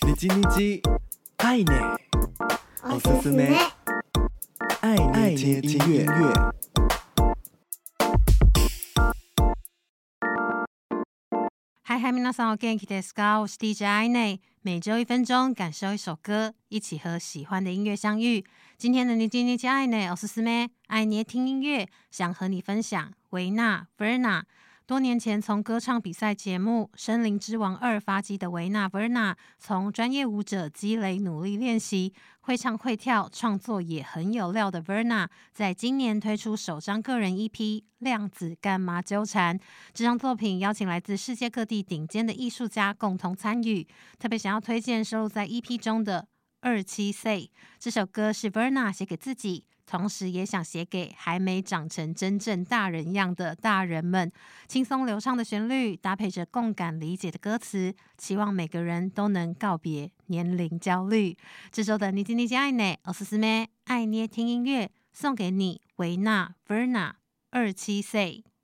你叽你叽，爱捏，おすすめ，爱捏听音乐。嗨嗨，皆さんお元気ですか？我是 DJ 爱捏，每周一分钟，感受一首歌，一起和喜欢的音乐相遇。今天的你叽你叽，爱捏，おすすめ，爱捏听音乐，想和你分享维纳 Verna。 多年前从歌唱比赛节目《森林之王二》发迹的维纳 Verna，从专业舞者积累努力练习，会唱会跳，创作也很有料的 Verna，在今年推出首张个人 EP《量子干嘛纠缠》。这张作品邀请来自世界各地顶尖的艺术家共同参与，特别想要推荐收录在 EP 中的《二七 Say》这首歌，是 Verna 写给自己。同时也想写给还没长成真正大人样的大人们，轻松流畅的旋律搭配着共感理解的歌词，期望每个人都能告别年龄焦虑。这周的你叽你叽爱捏，おすすめ爱捏听音乐，送给你维纳 Verna 二七 Say。